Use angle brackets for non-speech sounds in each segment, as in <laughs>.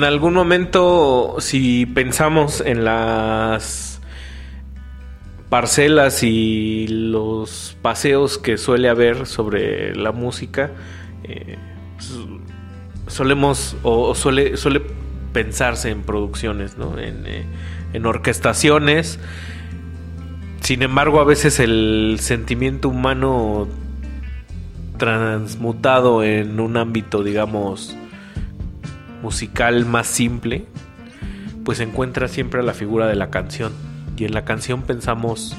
en algún momento, si pensamos en las parcelas y los paseos que suele haber sobre la música, eh, solemos o, suele, suele pensarse en producciones, ¿no? en, eh, en orquestaciones. Sin embargo, a veces el sentimiento humano transmutado en un ámbito, digamos, musical más simple, pues encuentra siempre la figura de la canción. Y en la canción pensamos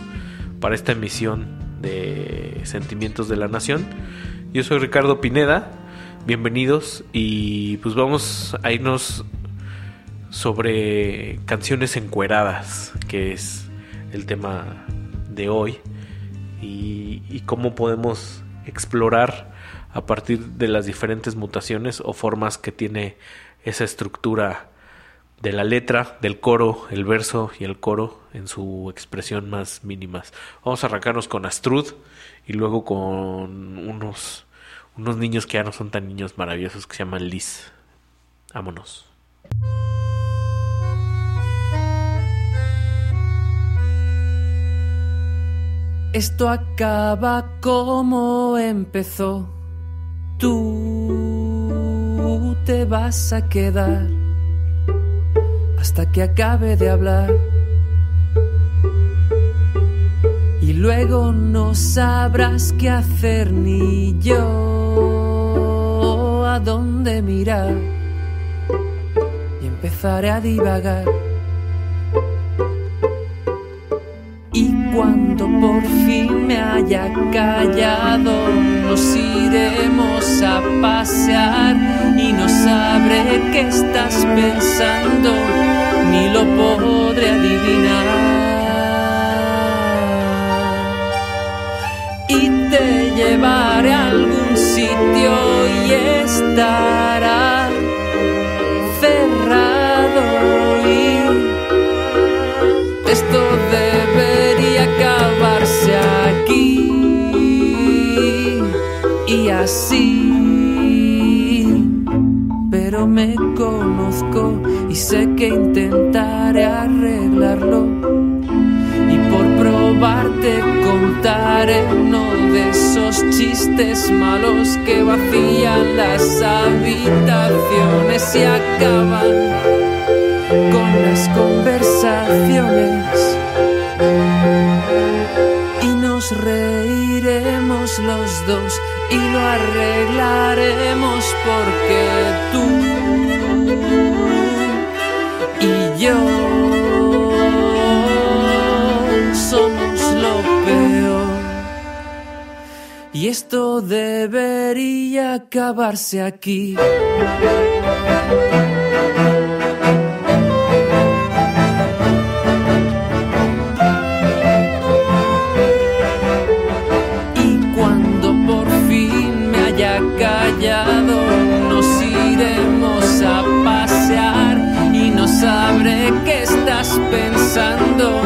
para esta emisión de Sentimientos de la Nación. Yo soy Ricardo Pineda, bienvenidos y pues vamos a irnos sobre canciones encueradas, que es el tema de hoy, y, y cómo podemos explorar a partir de las diferentes mutaciones o formas que tiene esa estructura de la letra, del coro, el verso y el coro en su expresión más mínimas. Vamos a arrancarnos con Astrud y luego con unos, unos niños que ya no son tan niños maravillosos que se llaman Liz. Vámonos. Esto acaba como empezó. Tú te vas a quedar hasta que acabe de hablar. Y luego no sabrás qué hacer ni yo a dónde mirar. Y empezaré a divagar. Cuando por fin me haya callado, nos iremos a pasear y no sabré qué estás pensando, ni lo podré adivinar. Y te llevaré a algún sitio y estará así. Pero me conozco y sé que intentaré arreglarlo. Y por probarte contaré uno de esos chistes malos que vacían las habitaciones y acaban con las conversaciones y nos reiremos los dos y lo arreglaremos porque tú y yo somos lo peor y esto debería acabarse aquí. Sabré qué estás pensando,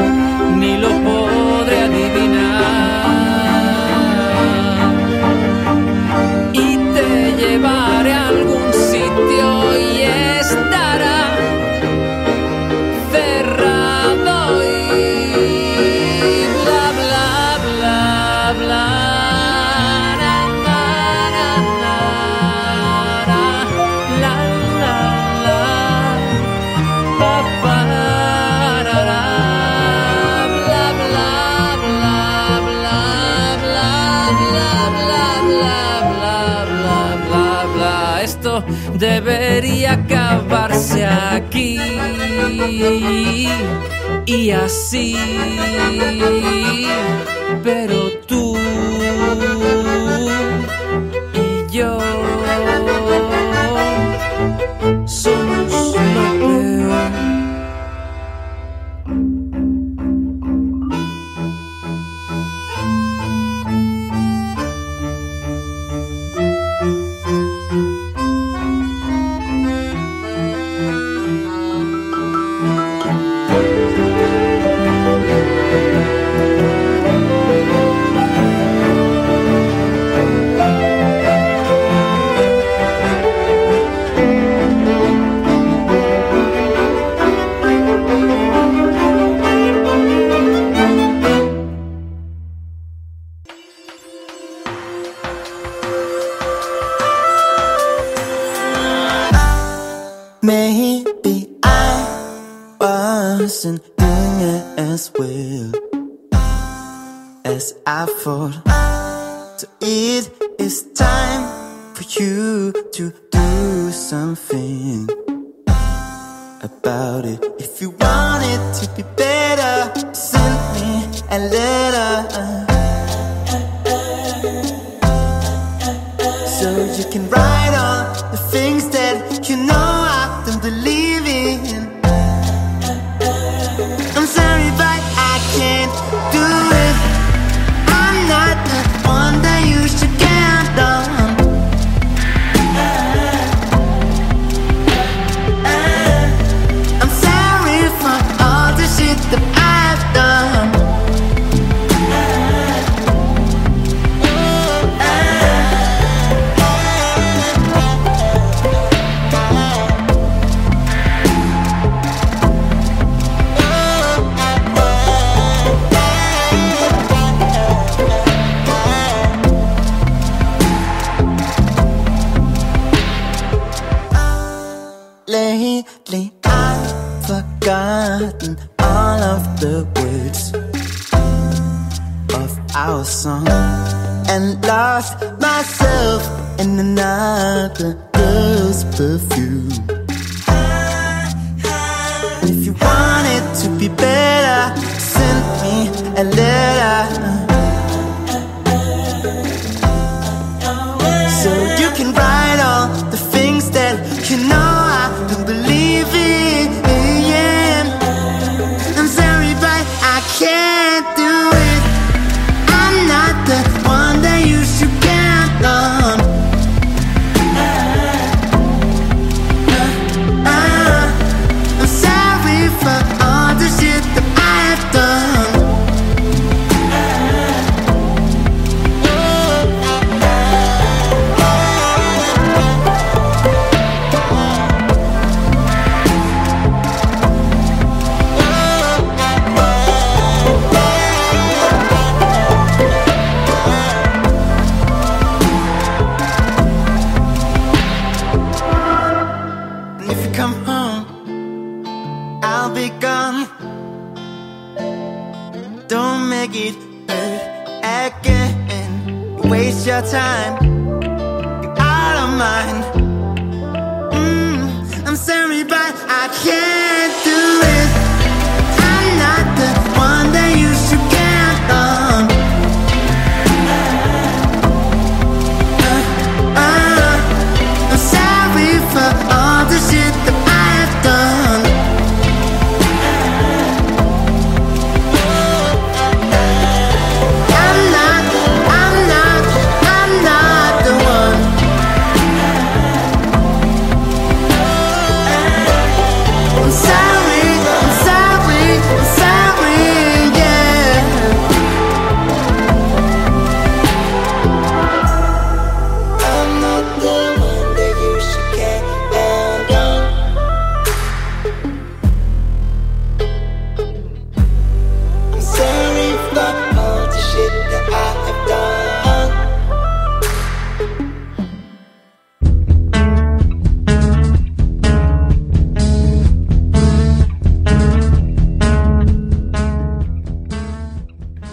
y así, pero tú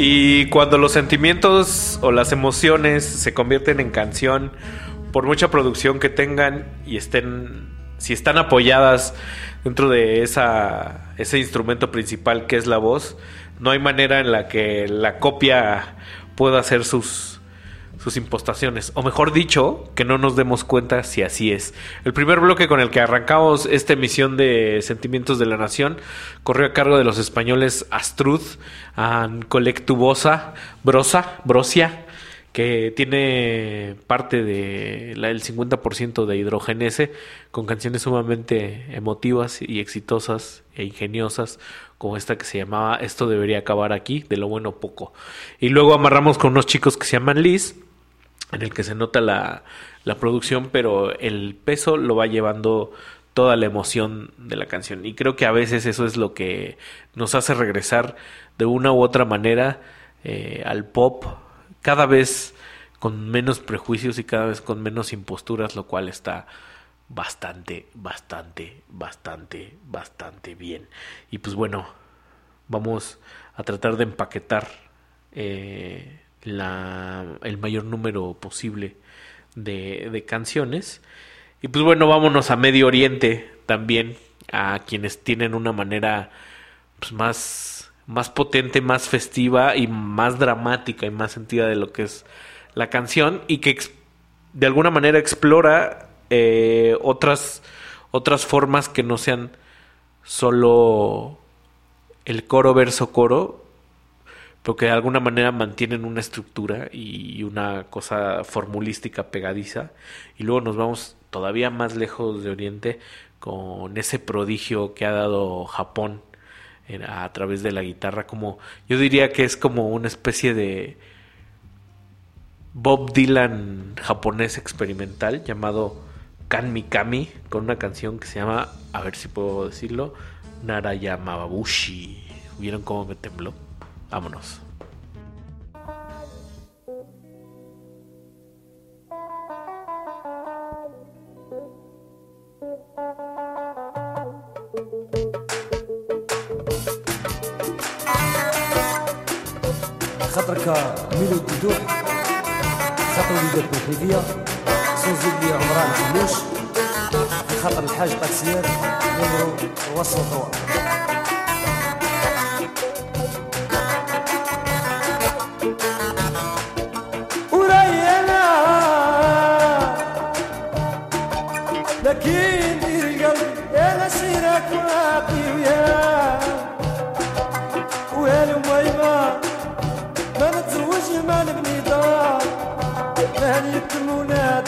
Y cuando los sentimientos o las emociones se convierten en canción, por mucha producción que tengan y estén, si están apoyadas dentro de esa, ese instrumento principal que es la voz, no hay manera en la que la copia pueda hacer sus, sus impostaciones. O mejor dicho, que no nos demos cuenta si así es. El primer bloque con el que arrancamos esta emisión de Sentimientos de la Nación corrió a cargo de los españoles Astrud, and Colectubosa, Brosa, Brosia, que tiene parte del de 50% de hidrogenese, con canciones sumamente emotivas y exitosas e ingeniosas, como esta que se llamaba Esto debería acabar aquí, de lo bueno poco. Y luego amarramos con unos chicos que se llaman Liz, en el que se nota la, la producción, pero el peso lo va llevando toda la emoción de la canción. Y creo que a veces eso es lo que nos hace regresar de una u otra manera eh, al pop, cada vez con menos prejuicios y cada vez con menos imposturas, lo cual está bastante, bastante, bastante, bastante bien. Y pues bueno, vamos a tratar de empaquetar eh, la, el mayor número posible de, de canciones. Y pues bueno, vámonos a Medio Oriente también, a quienes tienen una manera pues, más, más potente, más festiva y más dramática y más sentida de lo que es la canción y que de alguna manera explora eh, otras, otras formas que no sean solo el coro verso coro, pero que de alguna manera mantienen una estructura y una cosa formulística pegadiza. Y luego nos vamos todavía más lejos de Oriente con ese prodigio que ha dado Japón a través de la guitarra. Como yo diría que es como una especie de Bob Dylan japonés experimental llamado Kan Mikami con una canción que se llama, a ver si puedo decirlo, Narayamabushi. ¿Vieron cómo me tembló? Vámonos. خاطرك ميلودي دوح خاطر وليدات بالحيدية سوزي لي عمران فلوش خاطر الحاج طاكسيات نمرو وصل واقي وياه ويا ما نتزوج ما نبني دار. فهلبت المولى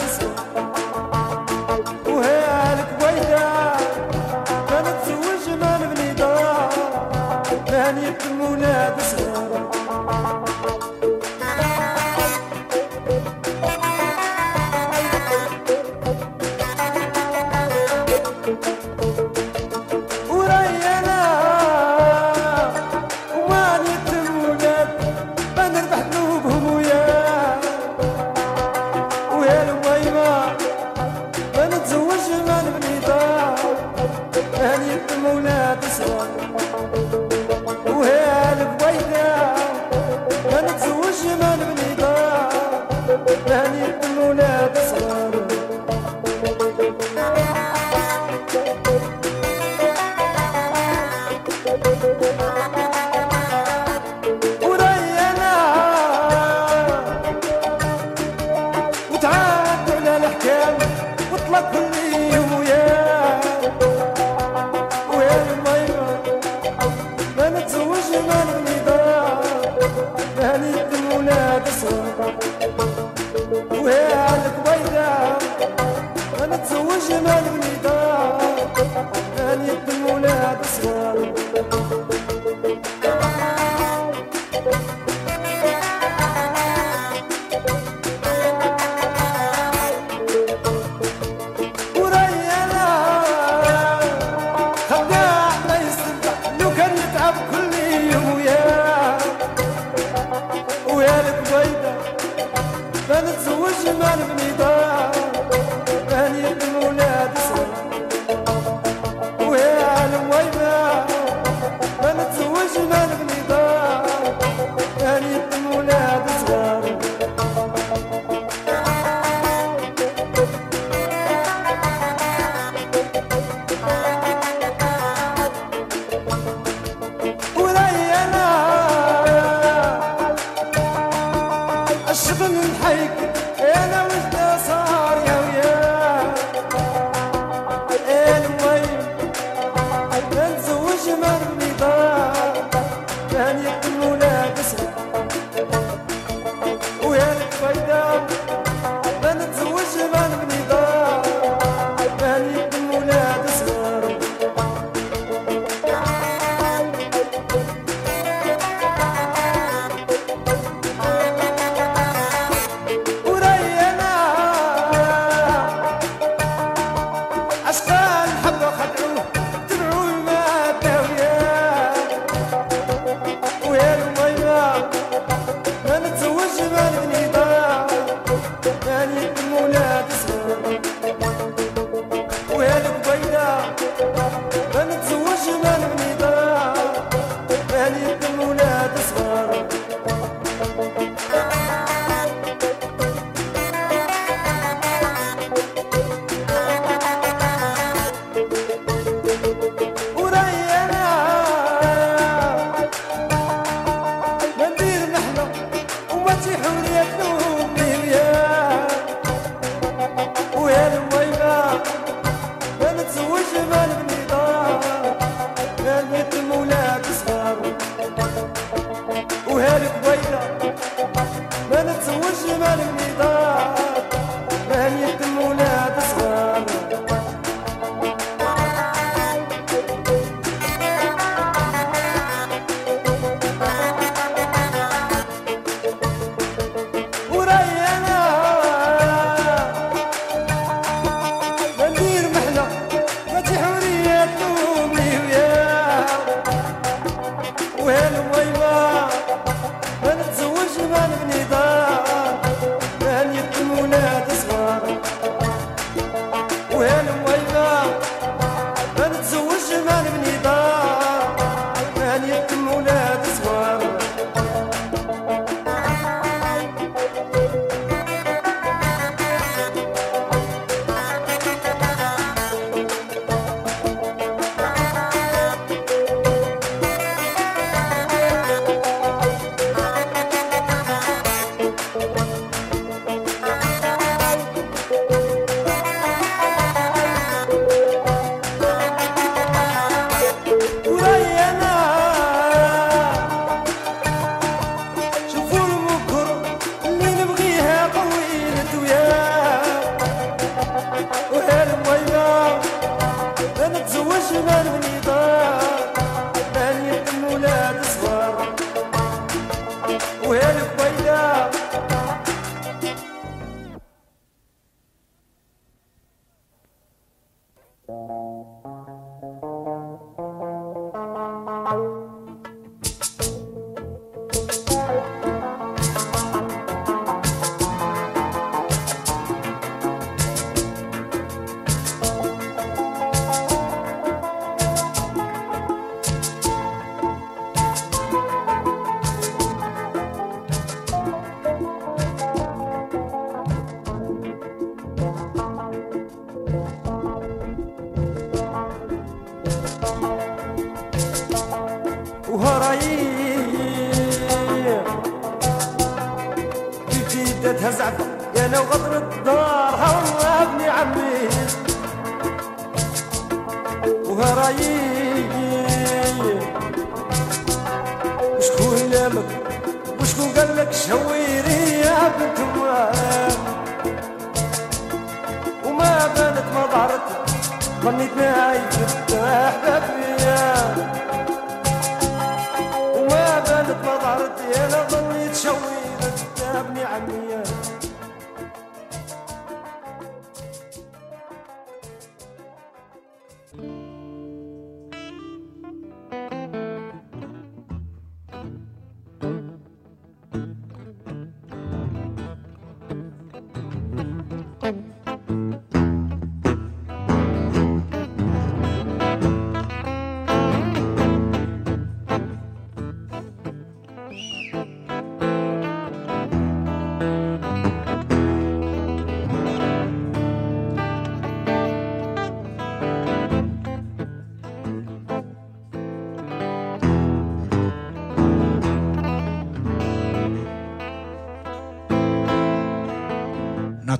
لامك وشكون قال لك شويري يا بنت أمك وما بانت ما ظهرت ظنيت نايف احباب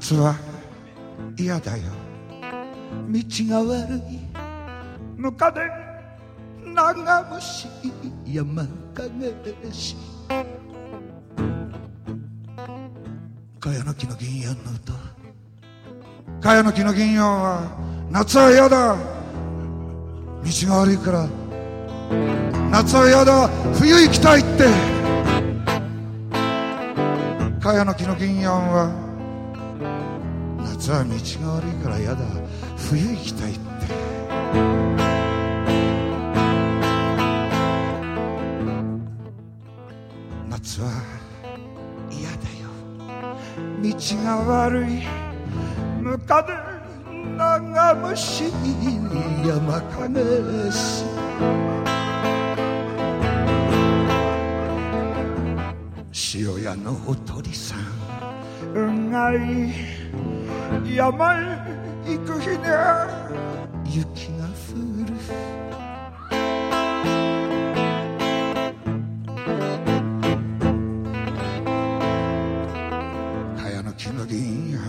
夏は嫌だよ。道が悪いムカデ長虫山影し茅野木の銀葉の歌。茅野木の銀葉は夏は嫌だ。道が悪いから。夏は嫌だ。冬行きたいって。茅野木の銀葉は夏は道が悪いからやだ。冬行きたいって。夏は嫌だよ。道が悪い。ムカデ長虫に山陰す塩屋のおとりさんうがい。山へ行く日にゃ雪が降る。茅の木の銀や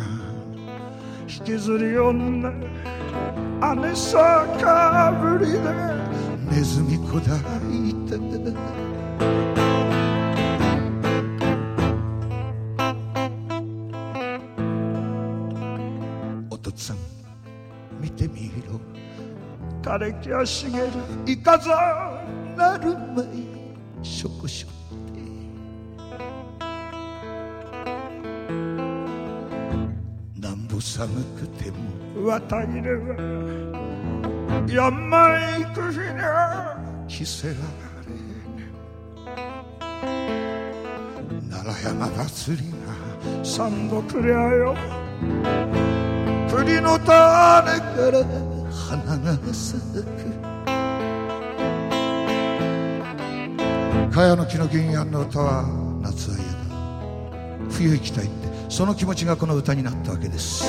引きずり女姉さかぶりでネズミこだいて枯れ木は茂るいかざなるまいしょこしょって。なんぼ寒くても綿入れは山へ行く日にゃ着せられ奈良山祭りが三度くりゃよ。栗の種から花が咲く。茅の木の銀杏の歌は夏は嫌だ。冬行きたいって。その気持ちがこの歌になったわけです。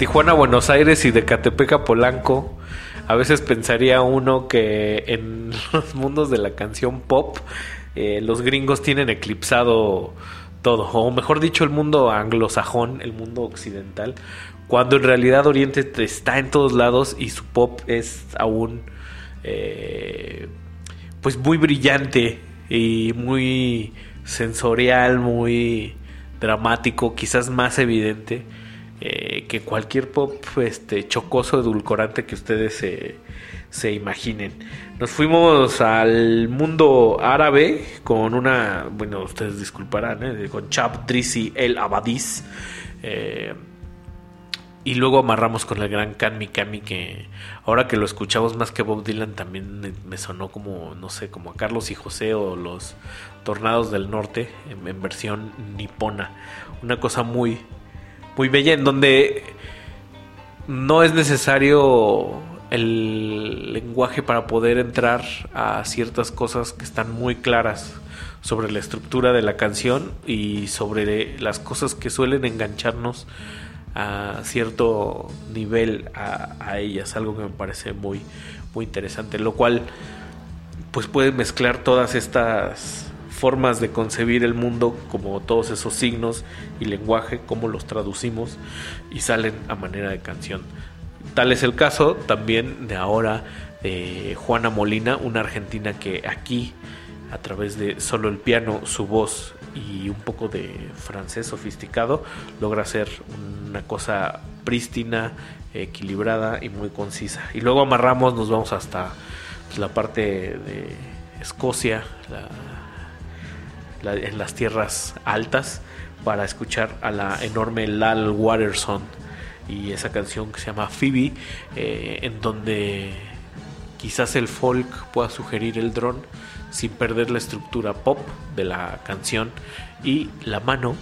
Tijuana Buenos Aires y de Catepec a Polanco, a veces pensaría uno que en <laughs> los mundos de la canción pop eh, los gringos tienen eclipsado todo, o mejor dicho, el mundo anglosajón, el mundo occidental, cuando en realidad Oriente está en todos lados y su pop es aún eh, pues muy brillante y muy sensorial, muy dramático, quizás más evidente eh, que cualquier pop este, chocoso, edulcorante que ustedes se, se imaginen. Nos fuimos al mundo árabe con una, bueno, ustedes disculparán, ¿eh? con Chab Drisi El Abadis. Eh, y luego amarramos con el gran Can Kami que ahora que lo escuchamos más que Bob Dylan también me, sonó como, no sé, como a Carlos y José o los Tornados del Norte en versión nipona. Una cosa muy, muy bella en donde no es necesario el lenguaje para poder entrar a ciertas cosas que están muy claras sobre la estructura de la canción y sobre las cosas que suelen engancharnos a cierto nivel a, ellas, algo que me parece muy, muy interesante, lo cual pues puede mezclar todas estas formas de concebir el mundo, como todos esos signos y lenguaje, cómo los traducimos y salen a manera de canción. Tal es el caso también de ahora de Juana Molina, una argentina que aquí, a través de solo el piano, su voz y un poco de francés sofisticado, logra hacer una cosa prístina, equilibrada y muy concisa. Y luego amarramos, nos vamos hasta pues, la parte de Escocia, la, en las tierras altas para escuchar a la enorme Lal Watterson y esa canción que se llama Phoebe, eh, en donde quizás el folk pueda sugerir el dron sin perder la estructura pop de la canción y la mano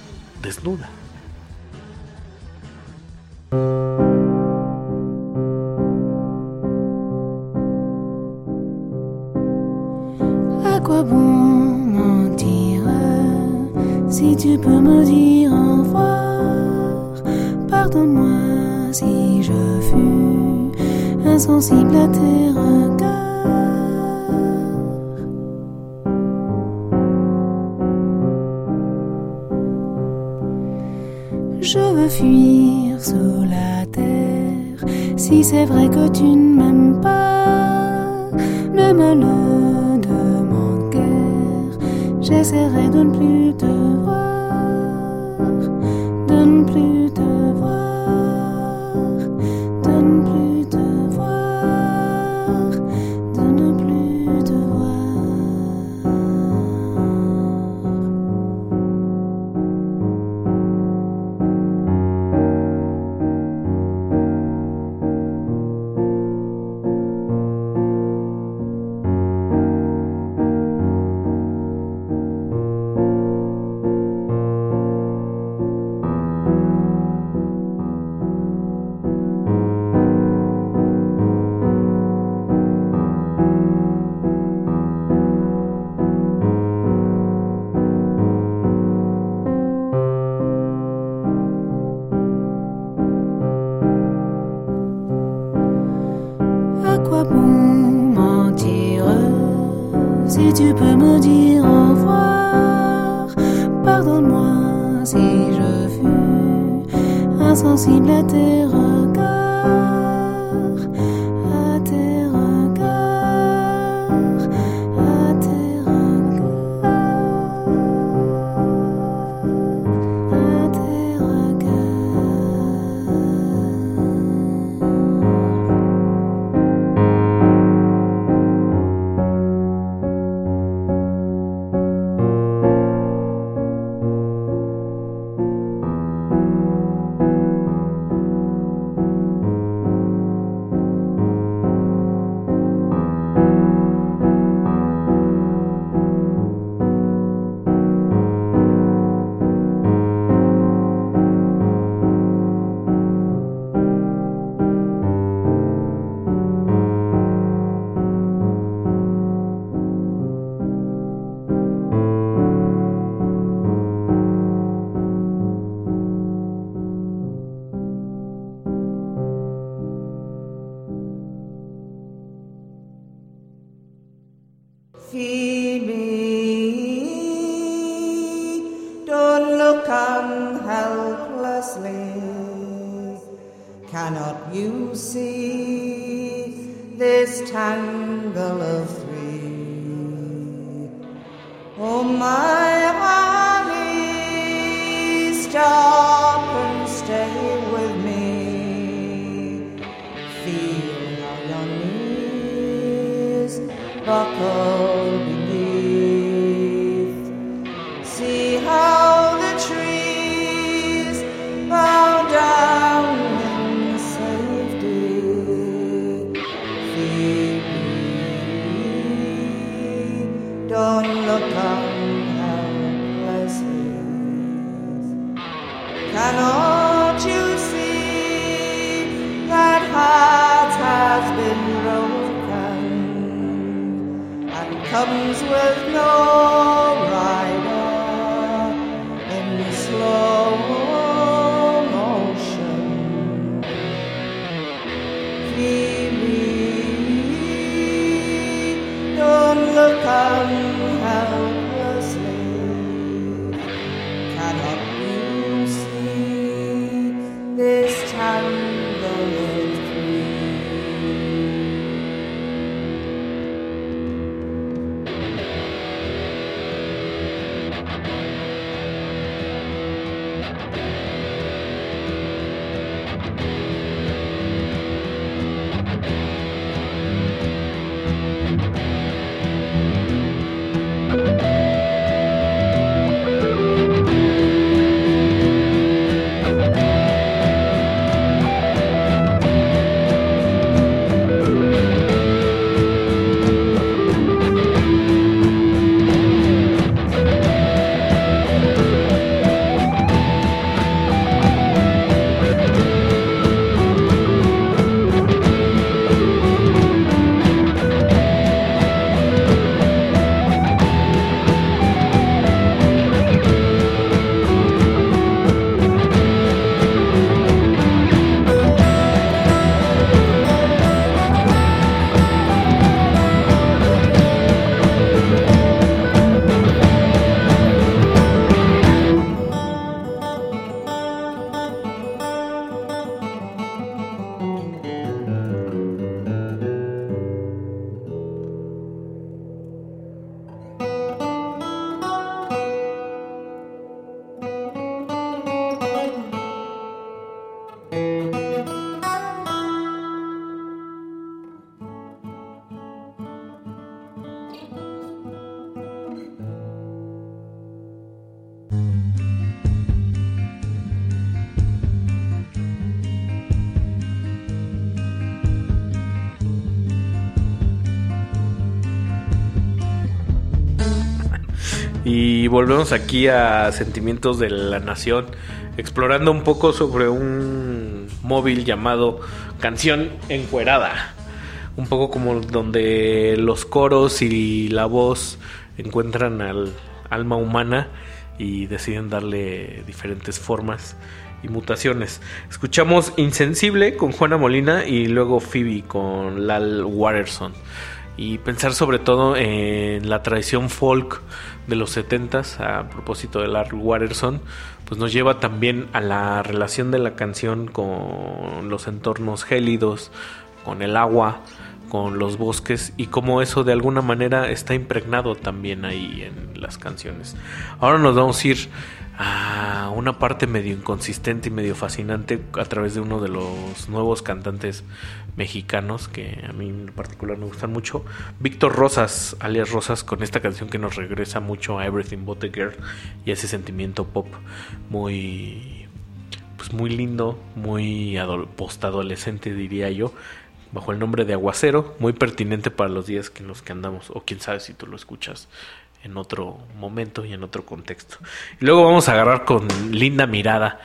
desnuda. Si tu peux me dire au revoir Pardonne-moi si je fus insensible à tes regards. Je veux fuir sous la terre. Si c'est vrai que tu ne m'aimes pas, le guère. J'essaierai de ne plus te voir, de ne plus te insensible à tes Feel how your knees buckle volvemos aquí a Sentimientos de la Nación, explorando un poco sobre un móvil llamado Canción Encuerada. Un poco como donde los coros y la voz encuentran al alma humana y deciden darle diferentes formas y mutaciones. Escuchamos Insensible con Juana Molina y luego Phoebe con Lal Watterson. Y pensar sobre todo en la tradición folk de los 70s, a propósito de Lal Watterson, pues nos lleva también a la relación de la canción con los entornos gélidos, con el agua, con los bosques y cómo eso de alguna manera está impregnado también ahí en las canciones. Ahora nos vamos a ir a una parte medio inconsistente y medio fascinante a través de uno de los nuevos cantantes mexicanos que a mí en particular me gustan mucho, Víctor Rosas, alias Rosas, con esta canción que nos regresa mucho a Everything But the Girl y a ese sentimiento pop muy pues muy lindo, muy ado- postadolescente diría yo, bajo el nombre de Aguacero, muy pertinente para los días en los que andamos, o quién sabe si tú lo escuchas en otro momento y en otro contexto. Y luego vamos a agarrar con linda mirada,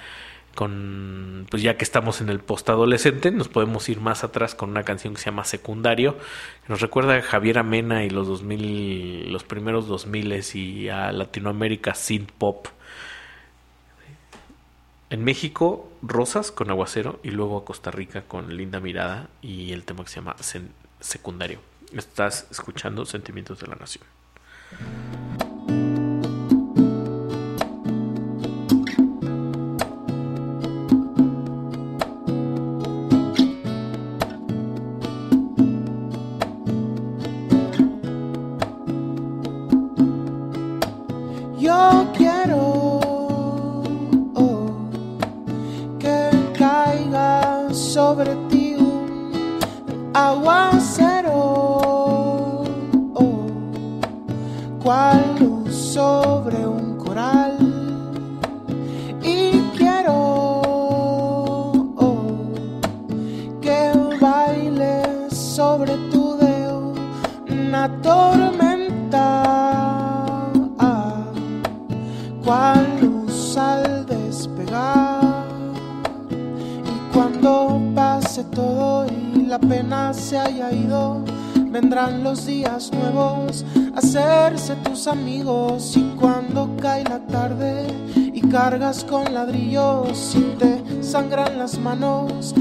con pues ya que estamos en el postadolescente, nos podemos ir más atrás con una canción que se llama Secundario, que nos recuerda a Javier Amena y los 2000, los primeros 2000 y a Latinoamérica synth pop. En México, Rosas con Aguacero y luego a Costa Rica con Linda Mirada y el tema que se llama Secundario. Estás escuchando Sentimientos de la Nación. thank you con ladrillos y te sangran las manos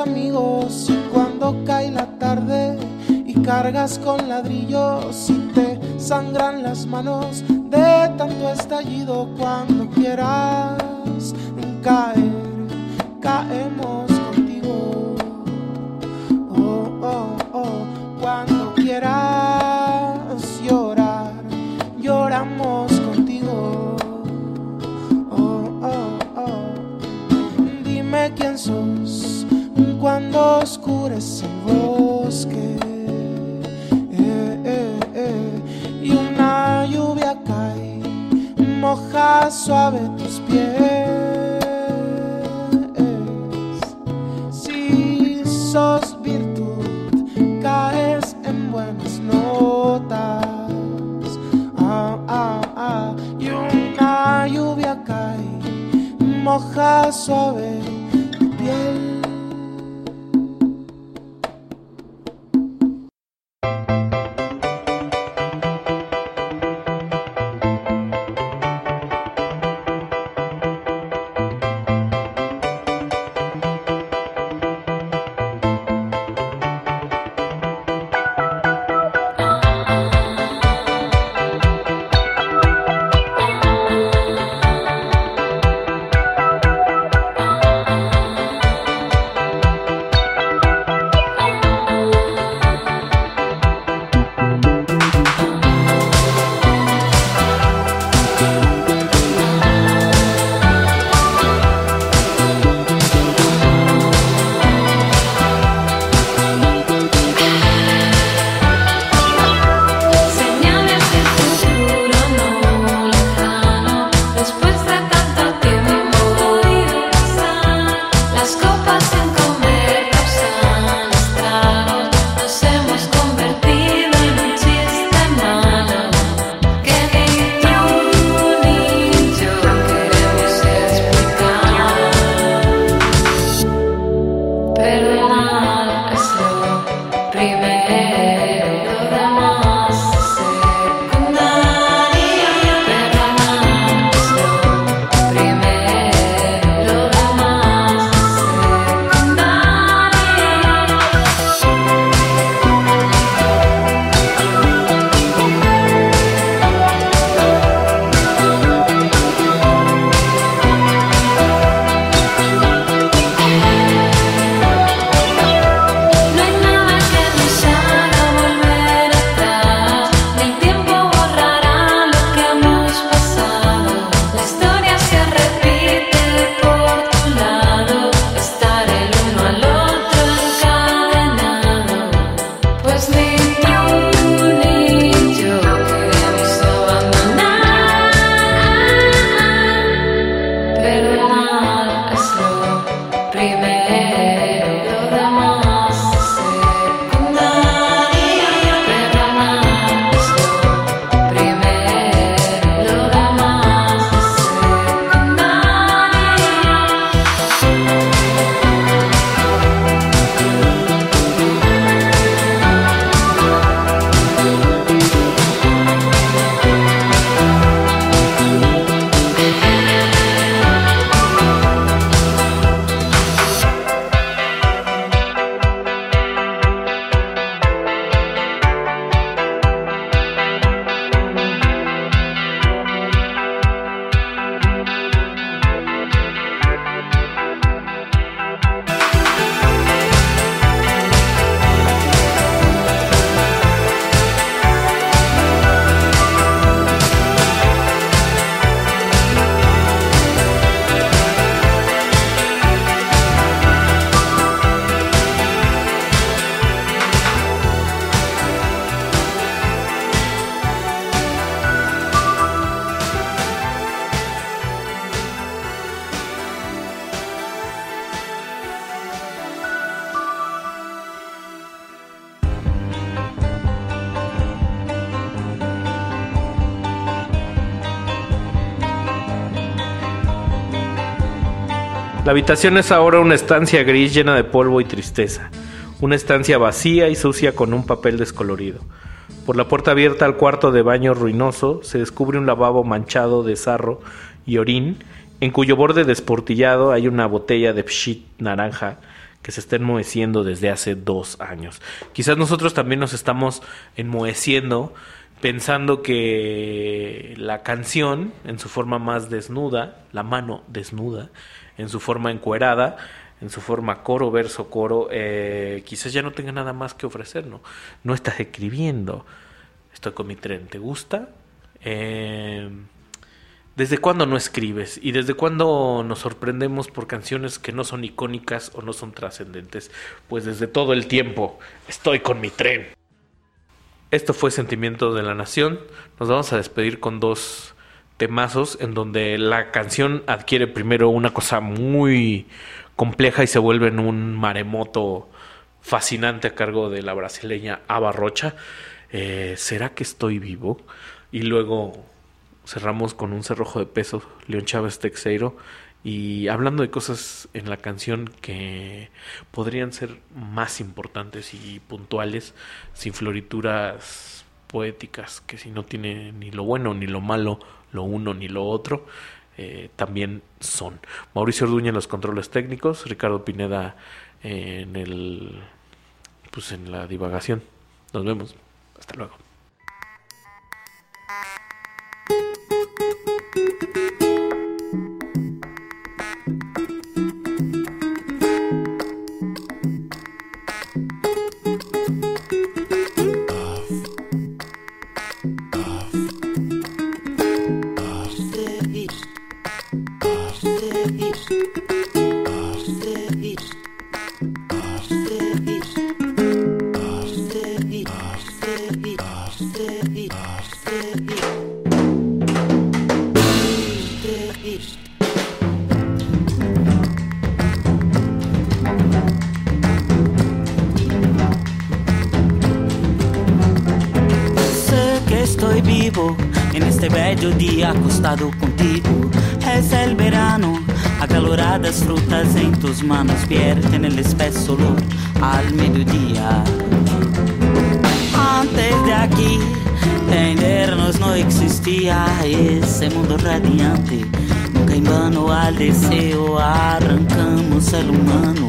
amigos. Y cuando cae la tarde y cargas con ladrillos y te sangran las manos de tanto estallido, suave tu piel. La habitación es ahora una estancia gris llena de polvo y tristeza. Una estancia vacía y sucia con un papel descolorido. Por la puerta abierta al cuarto de baño ruinoso se descubre un lavabo manchado de sarro y orín, en cuyo borde desportillado hay una botella de pshit naranja que se está enmoheciendo desde hace dos años. Quizás nosotros también nos estamos enmoheciendo pensando que la canción, en su forma más desnuda, la mano desnuda, en su forma encuerada, en su forma coro, verso, coro, eh, quizás ya no tenga nada más que ofrecer, ¿no? No estás escribiendo. Estoy con mi tren, ¿te gusta? Eh, ¿Desde cuándo no escribes? ¿Y desde cuándo nos sorprendemos por canciones que no son icónicas o no son trascendentes? Pues desde todo el tiempo. Estoy con mi tren. Esto fue Sentimiento de la Nación. Nos vamos a despedir con dos temazos en donde la canción adquiere primero una cosa muy compleja y se vuelve en un maremoto fascinante a cargo de la brasileña Ava Rocha. Eh, ¿Será que estoy vivo? Y luego cerramos con un cerrojo de peso, León Chávez Texeiro. Y hablando de cosas en la canción que podrían ser más importantes y puntuales, sin florituras poéticas, que si no tiene ni lo bueno ni lo malo, lo uno ni lo otro, eh, también son. Mauricio Orduña en los controles técnicos, Ricardo Pineda en el pues en la divagación. Nos vemos. Hasta luego. En este bello día acostado contigo. Es el verano, acaloradas frutas en tus manos vierten el espeso olor al mediodía. Antes de aquí, tendernos no existía ese mundo radiante. Nunca en vano al deseo arrancamos el humano.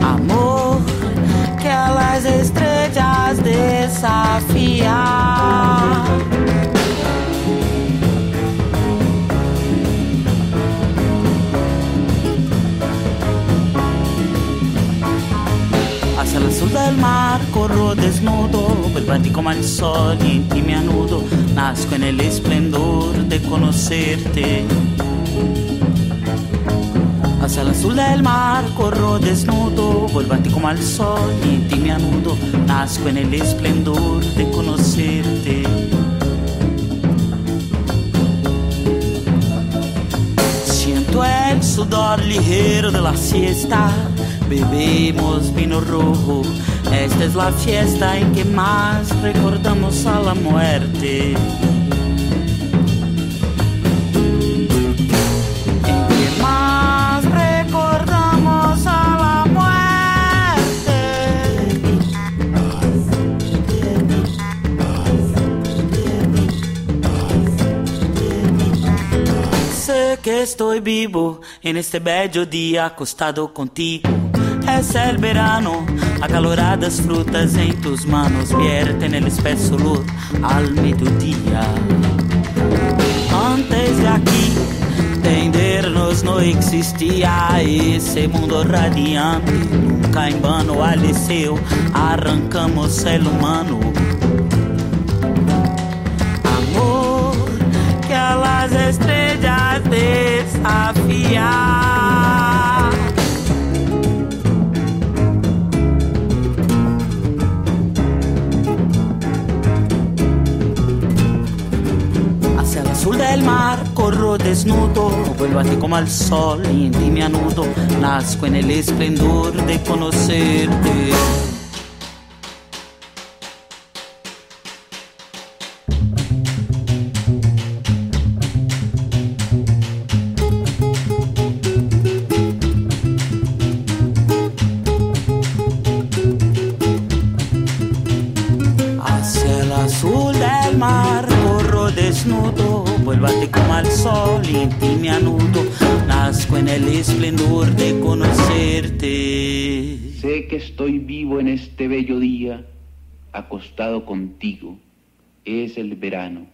Amor que a las estrellas desafía. Hacia el azul del mar corro desnudo, ti como el sol y en ti me anudo. Nazco en el esplendor de conocerte. Hacia el azul del mar corro desnudo, volvate como al sol y en ti me anudo. Nazco en el esplendor de conocerte. Siento el sudor ligero de la siesta, bebemos vino rojo. Esta es la fiesta en que más recordamos a la muerte. sé que estoy vivo en este bello día acostado contigo. Es el verano, acaloradas frutas en tus manos vierten el espeso luz al mediodía. Antes de aquí, entendernos no existía ese mundo radiante. Nunca en vano aleceu, arrancamos el humano. las estrellas desafía. Hacia el azul del mar corro desnudo, vuelvo a ti como al sol y en ti me anudo, nazco en el esplendor de conocerte. acostado contigo, es el verano.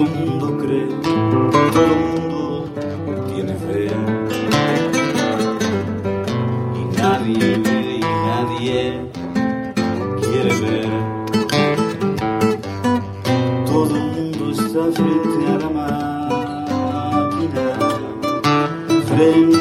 Todo mundo cree, todo el mundo tiene fe. Y nadie ve y nadie quiere ver. Todo mundo está frente a la máquina, frente